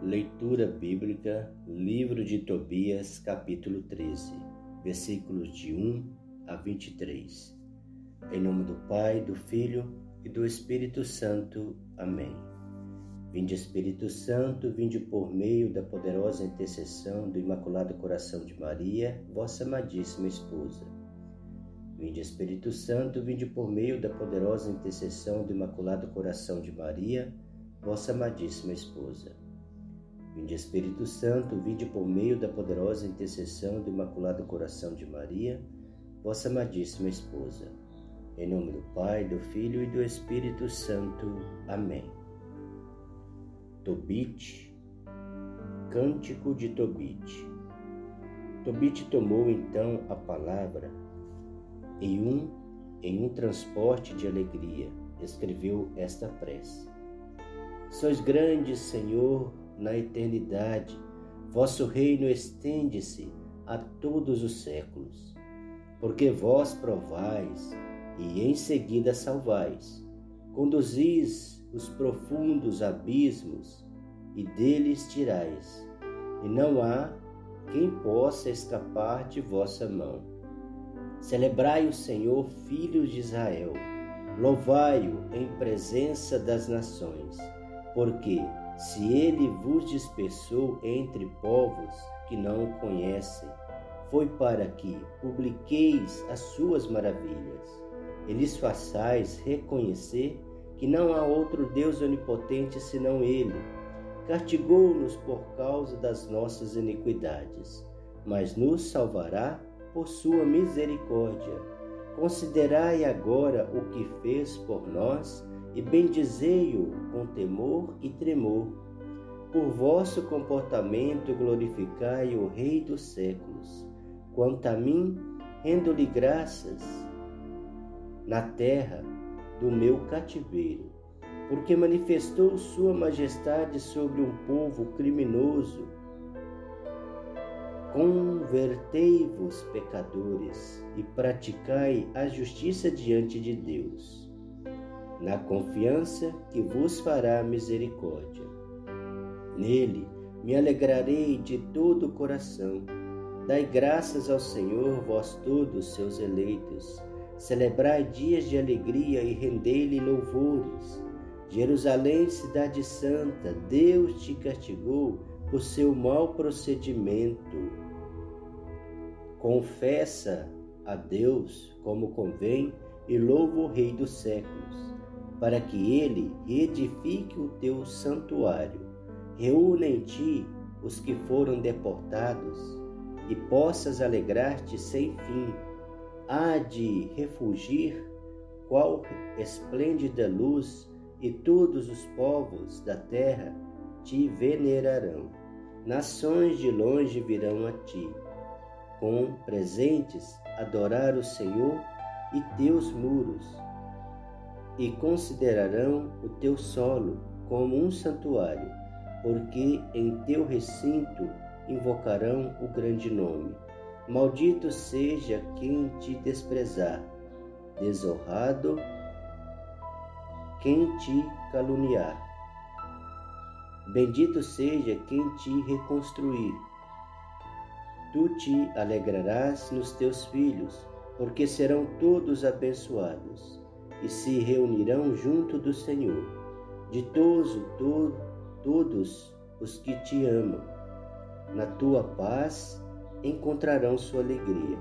Leitura bíblica, livro de Tobias, capítulo 13, versículos de 1 a 23. Em nome do Pai, do Filho e do Espírito Santo. Amém. Vinde Espírito Santo, vinde por meio da poderosa intercessão do Imaculado Coração de Maria, vossa amadíssima esposa. Vinde Espírito Santo, vinde por meio da poderosa intercessão do Imaculado Coração de Maria, vossa amadíssima esposa. Vinde Espírito Santo, vinde por meio da poderosa intercessão do Imaculado Coração de Maria, vossa amadíssima esposa. Em nome do Pai, do Filho e do Espírito Santo. Amém. Tobit, Cântico de Tobit. Tobit tomou então a palavra e um em um transporte de alegria escreveu esta prece. Sois grande, Senhor, na eternidade. Vosso reino estende-se a todos os séculos. Porque vós provais e em seguida salvais, conduzis os profundos abismos e deles tirais, e não há quem possa escapar de vossa mão. Celebrai o Senhor, filhos de Israel, louvai-o em presença das nações porque se ele vos dispersou entre povos que não o conhecem, foi para que publiqueis as suas maravilhas e lhes façais reconhecer que não há outro Deus onipotente senão Ele. Castigou-nos por causa das nossas iniquidades, mas nos salvará por sua misericórdia. Considerai agora o que fez por nós e bendizei-o com temor e tremor. Por vosso comportamento glorificai o Rei dos séculos. Quanto a mim, rendo-lhe graças na terra do meu cativeiro, porque manifestou sua majestade sobre um povo criminoso. Convertei-vos, pecadores, e praticai a justiça diante de Deus na confiança que vos fará misericórdia. Nele me alegrarei de todo o coração. Dai graças ao Senhor, vós todos seus eleitos. Celebrai dias de alegria e rendei-lhe louvores. Jerusalém, cidade santa, Deus te castigou por seu mau procedimento. Confessa a Deus como convém e louva o Rei dos séculos para que ele edifique o teu santuário. Reúna em ti os que foram deportados e possas alegrar-te sem fim. Há de refugir qual esplêndida luz e todos os povos da terra te venerarão. Nações de longe virão a ti, com presentes adorar o Senhor e teus muros e considerarão o teu solo como um santuário, porque em teu recinto invocarão o grande nome. Maldito seja quem te desprezar, desonrado quem te caluniar. Bendito seja quem te reconstruir. Tu te alegrarás nos teus filhos, porque serão todos abençoados e se reunirão junto do Senhor. Ditoso to, todos os que te amam. Na tua paz encontrarão sua alegria.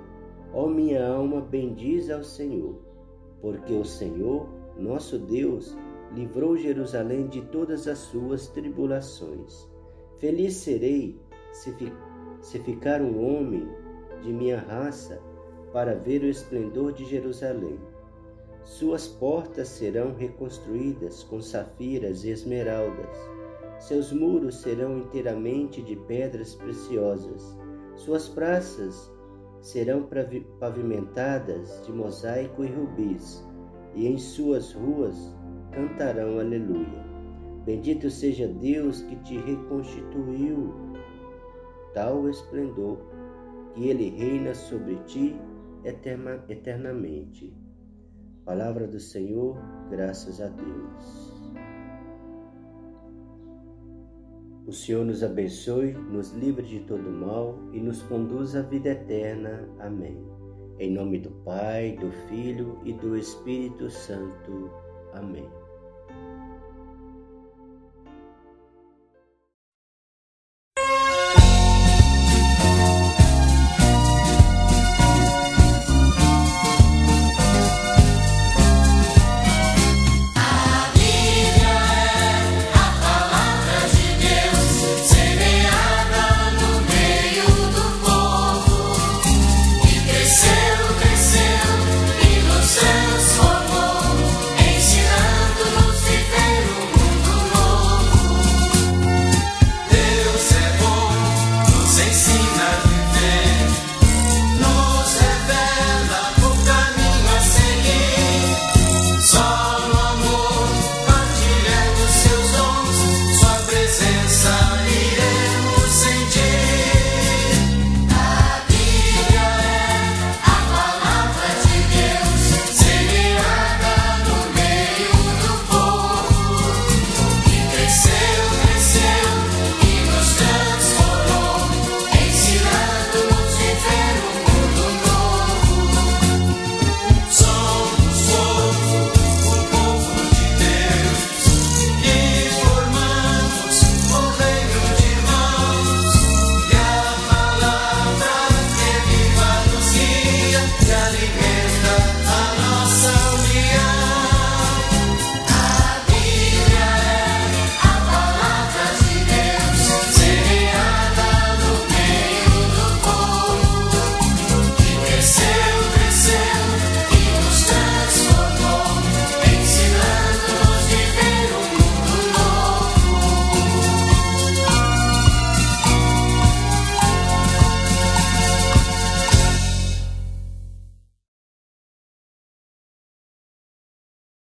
Ó minha alma, bendize ao Senhor, porque o Senhor, nosso Deus, livrou Jerusalém de todas as suas tribulações. Feliz serei se, fi, se ficar um homem de minha raça para ver o esplendor de Jerusalém suas portas serão reconstruídas com safiras e esmeraldas. Seus muros serão inteiramente de pedras preciosas. Suas praças serão pavimentadas de mosaico e rubis, e em suas ruas cantarão aleluia. Bendito seja Deus que te reconstituiu tal esplendor, que ele reina sobre ti eternamente. Palavra do Senhor, graças a Deus. O Senhor nos abençoe, nos livre de todo mal e nos conduz à vida eterna. Amém. Em nome do Pai, do Filho e do Espírito Santo. Amém.